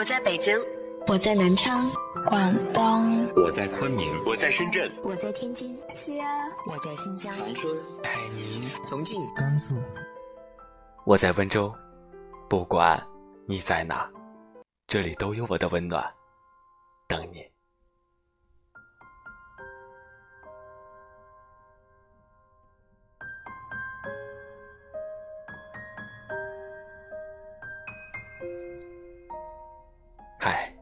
我在北京，我在南昌，广东，我在昆明，我在深圳，我在天津，西安，我在新疆，长春，海宁，重庆，甘肃，我在温州。不管你在哪，这里都有我的温暖，等你。嗨，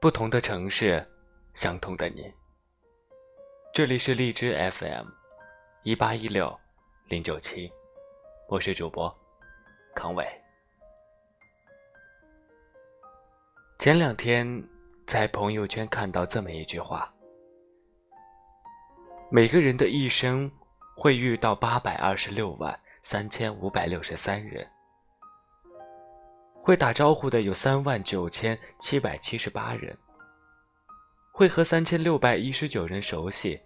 不同的城市，相同的你。这里是荔枝 FM，一八一六零九七，我是主播康伟。前两天在朋友圈看到这么一句话：每个人的一生会遇到八百二十六万三千五百六十三人。会打招呼的有三万九千七百七十八人，会和三千六百一十九人熟悉，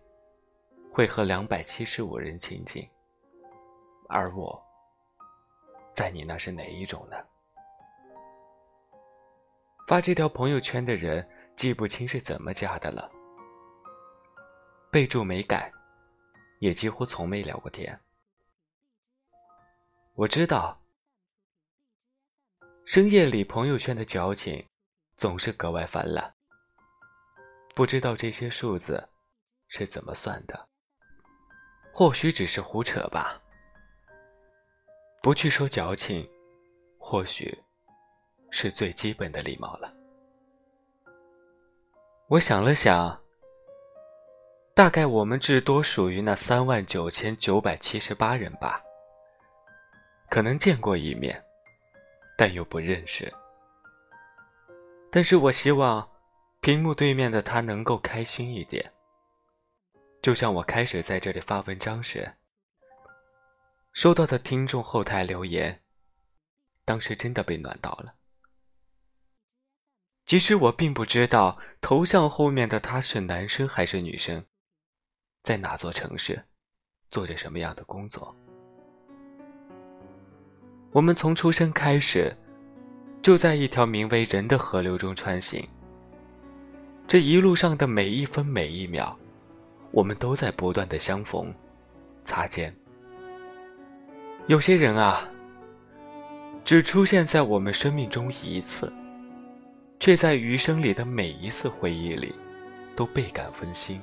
会和两百七十五人亲近。而我，在你那是哪一种呢？发这条朋友圈的人记不清是怎么加的了，备注没改，也几乎从没聊过天。我知道。深夜里，朋友圈的矫情总是格外泛滥。不知道这些数字是怎么算的，或许只是胡扯吧。不去说矫情，或许是最基本的礼貌了。我想了想，大概我们至多属于那三万九千九百七十八人吧，可能见过一面。但又不认识，但是我希望屏幕对面的他能够开心一点。就像我开始在这里发文章时，收到的听众后台留言，当时真的被暖到了。即使我并不知道头像后面的他是男生还是女生，在哪座城市，做着什么样的工作。我们从出生开始，就在一条名为人的河流中穿行。这一路上的每一分每一秒，我们都在不断的相逢、擦肩。有些人啊，只出现在我们生命中一次，却在余生里的每一次回忆里，都倍感温馨。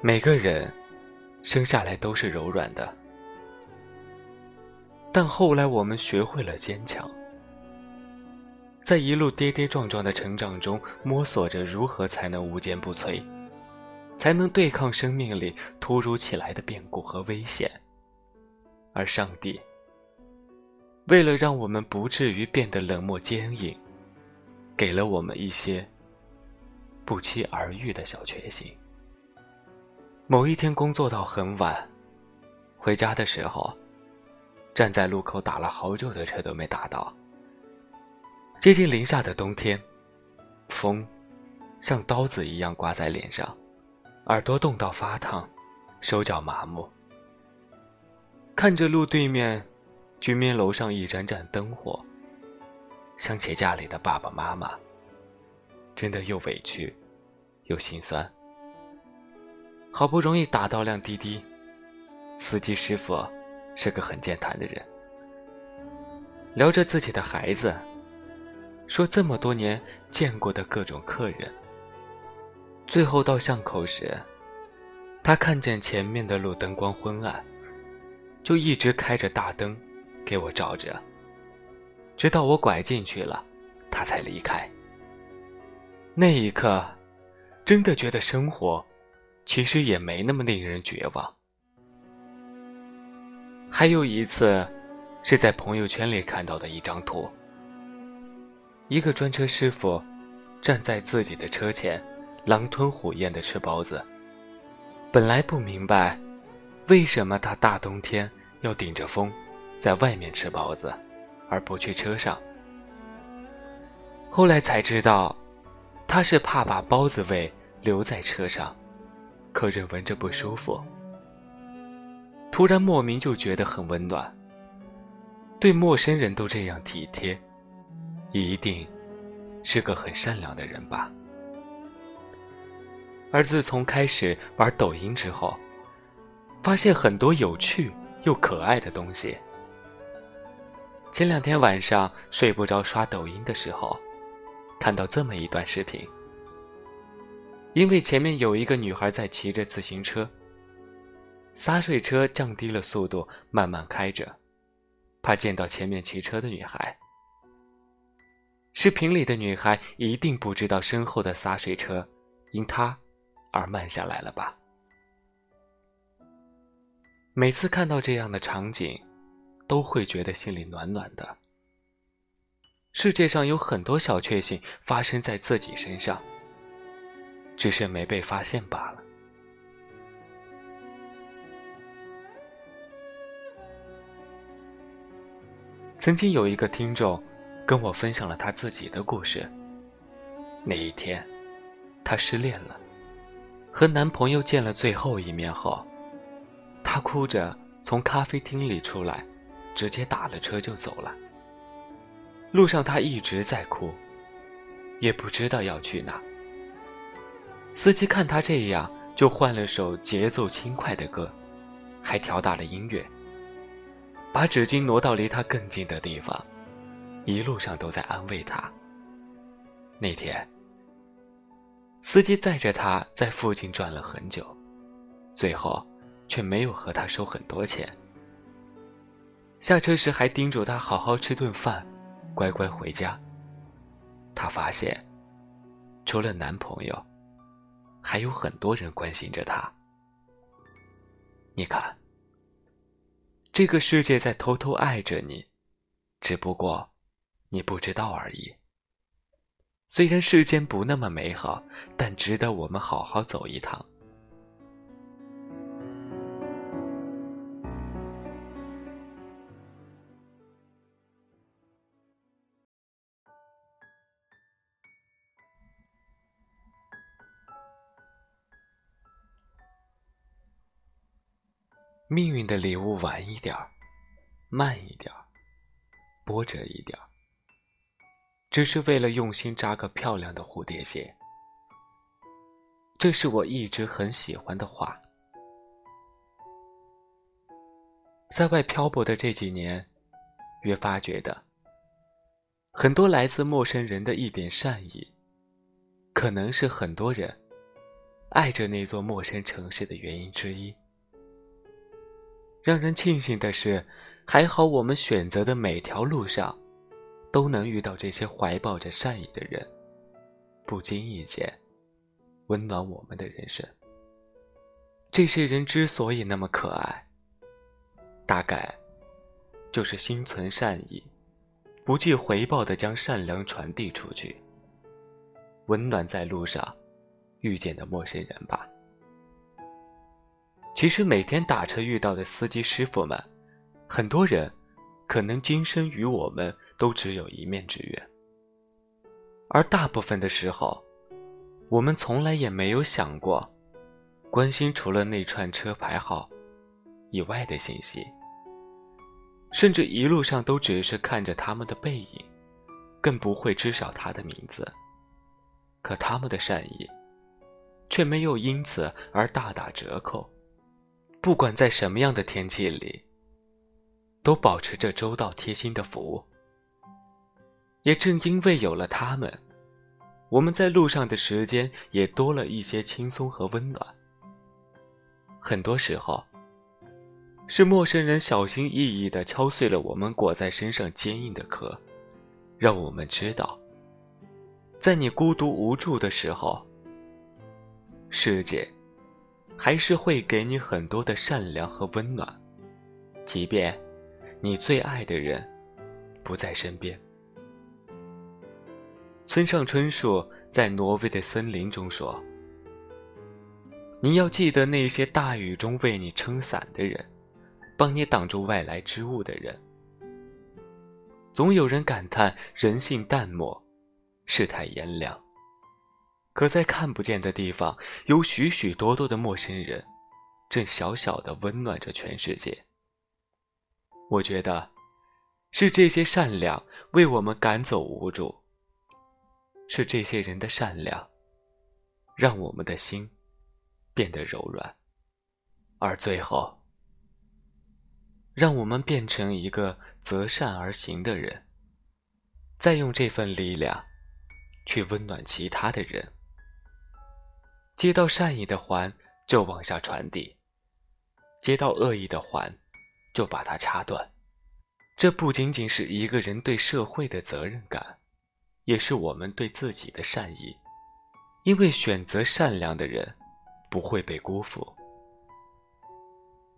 每个人生下来都是柔软的。但后来我们学会了坚强，在一路跌跌撞撞的成长中，摸索着如何才能无坚不摧，才能对抗生命里突如其来的变故和危险。而上帝，为了让我们不至于变得冷漠坚硬，给了我们一些不期而遇的小确幸。某一天工作到很晚，回家的时候。站在路口打了好久的车都没打到。接近零下的冬天，风像刀子一样刮在脸上，耳朵冻到发烫，手脚麻木。看着路对面居民楼上一盏盏灯火，想起家里的爸爸妈妈，真的又委屈又心酸。好不容易打到辆滴滴，司机师傅。是个很健谈的人，聊着自己的孩子，说这么多年见过的各种客人。最后到巷口时，他看见前面的路灯光昏暗，就一直开着大灯给我照着，直到我拐进去了，他才离开。那一刻，真的觉得生活其实也没那么令人绝望。还有一次，是在朋友圈里看到的一张图。一个专车师傅站在自己的车前，狼吞虎咽的吃包子。本来不明白，为什么他大冬天要顶着风，在外面吃包子，而不去车上。后来才知道，他是怕把包子味留在车上，客人闻着不舒服。突然莫名就觉得很温暖。对陌生人都这样体贴，一定是个很善良的人吧。而自从开始玩抖音之后，发现很多有趣又可爱的东西。前两天晚上睡不着刷抖音的时候，看到这么一段视频。因为前面有一个女孩在骑着自行车，洒水车降低了速度，慢慢开着，怕见到前面骑车的女孩。视频里的女孩一定不知道身后的洒水车因她而慢下来了吧？每次看到这样的场景，都会觉得心里暖暖的。世界上有很多小确幸发生在自己身上。只是没被发现罢了。曾经有一个听众跟我分享了他自己的故事。那一天，她失恋了，和男朋友见了最后一面后，她哭着从咖啡厅里出来，直接打了车就走了。路上她一直在哭，也不知道要去哪。司机看他这样，就换了首节奏轻快的歌，还调大了音乐，把纸巾挪到离他更近的地方，一路上都在安慰他。那天，司机载着他在附近转了很久，最后却没有和他收很多钱。下车时还叮嘱他好好吃顿饭，乖乖回家。他发现，除了男朋友。还有很多人关心着他。你看，这个世界在偷偷爱着你，只不过你不知道而已。虽然世间不那么美好，但值得我们好好走一趟。命运的礼物晚一点儿，慢一点儿，波折一点儿，只是为了用心扎个漂亮的蝴蝶结。这是我一直很喜欢的话。在外漂泊的这几年，越发觉得，很多来自陌生人的一点善意，可能是很多人爱着那座陌生城市的原因之一。让人庆幸的是，还好我们选择的每条路上，都能遇到这些怀抱着善意的人，不经意间，温暖我们的人生。这些人之所以那么可爱，大概就是心存善意，不计回报的将善良传递出去，温暖在路上遇见的陌生人吧。其实每天打车遇到的司机师傅们，很多人可能今生与我们都只有一面之缘，而大部分的时候，我们从来也没有想过关心除了那串车牌号以外的信息，甚至一路上都只是看着他们的背影，更不会知晓他的名字。可他们的善意，却没有因此而大打折扣。不管在什么样的天气里，都保持着周到贴心的服务。也正因为有了他们，我们在路上的时间也多了一些轻松和温暖。很多时候，是陌生人小心翼翼地敲碎了我们裹在身上坚硬的壳，让我们知道，在你孤独无助的时候，世界。还是会给你很多的善良和温暖，即便你最爱的人不在身边。村上春树在《挪威的森林》中说：“你要记得那些大雨中为你撑伞的人，帮你挡住外来之物的人。”总有人感叹人性淡漠，世态炎凉。可在看不见的地方，有许许多多的陌生人，正小小的温暖着全世界。我觉得，是这些善良为我们赶走无助，是这些人的善良，让我们的心变得柔软，而最后，让我们变成一个择善而行的人，再用这份力量去温暖其他的人。接到善意的环，就往下传递；接到恶意的环，就把它掐断。这不仅仅是一个人对社会的责任感，也是我们对自己的善意。因为选择善良的人，不会被辜负。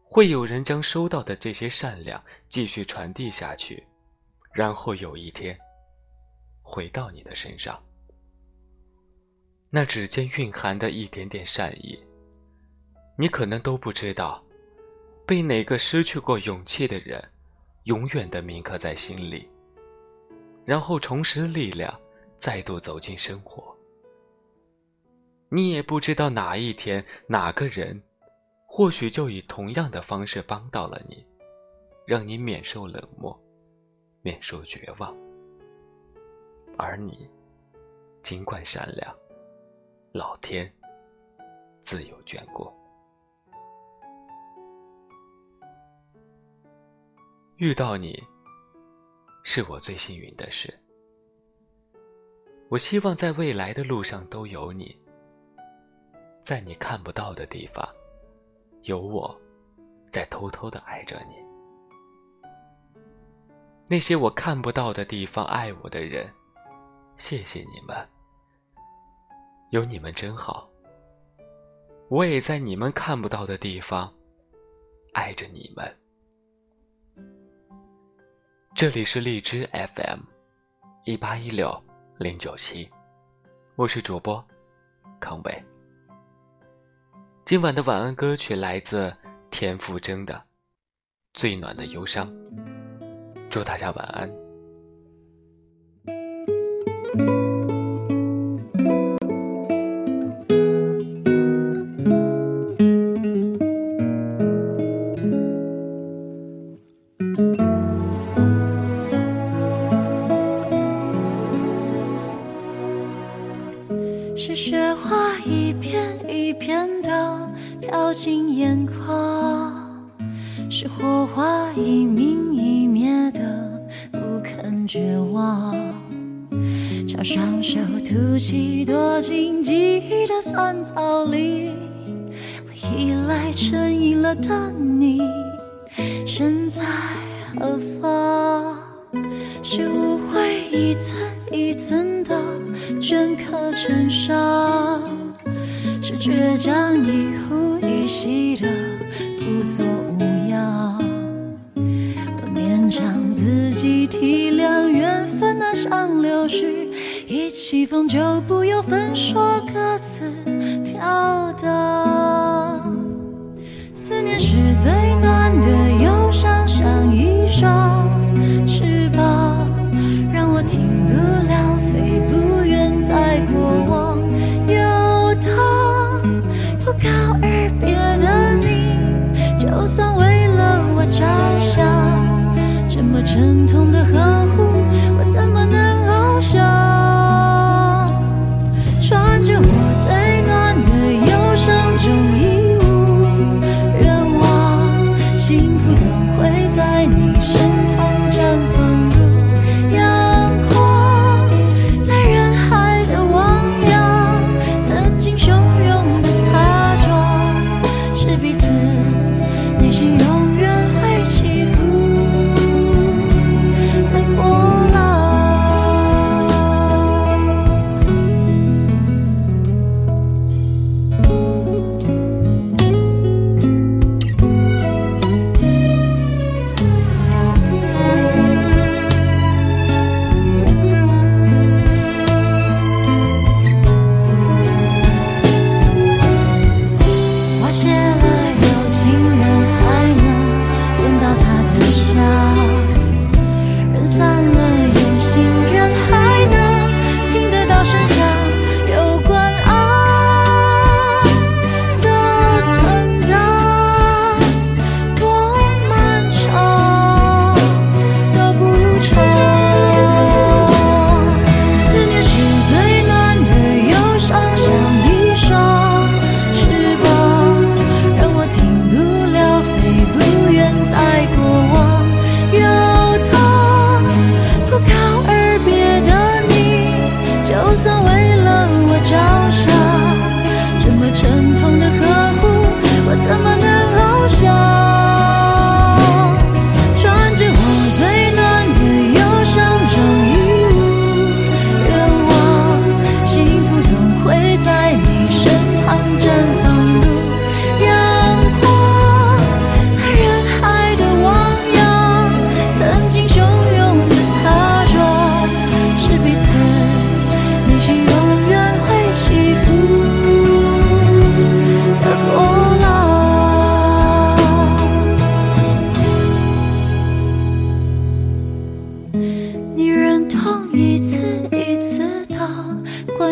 会有人将收到的这些善良继续传递下去，然后有一天，回到你的身上。那指尖蕴含的一点点善意，你可能都不知道，被哪个失去过勇气的人，永远的铭刻在心里，然后重拾力量，再度走进生活。你也不知道哪一天哪个人，或许就以同样的方式帮到了你，让你免受冷漠，免受绝望，而你，尽管善良。老天自有眷顾。遇到你，是我最幸运的事。我希望在未来的路上都有你，在你看不到的地方，有我在偷偷的爱着你。那些我看不到的地方爱我的人，谢谢你们。有你们真好，我也在你们看不到的地方爱着你们。这里是荔枝 FM，一八一六零九七，我是主播康伟。今晚的晚安歌曲来自田馥甄的《最暖的忧伤》，祝大家晚安。忆的酸草里。我依赖成瘾了的你，身在何方？是误会一寸一寸的。镌刻成伤，是倔强一呼一吸的不作无恙。我勉强自己体谅缘分那像柳絮，一起风就不由分说各自飘荡。思念是最暖的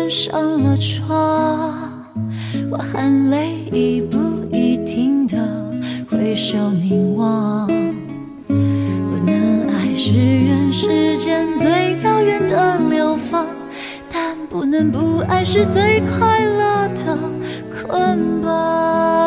上了床，我含泪一步一停的回首凝望。不能爱是人世间最遥远的流放，但不能不爱是最快乐的捆绑。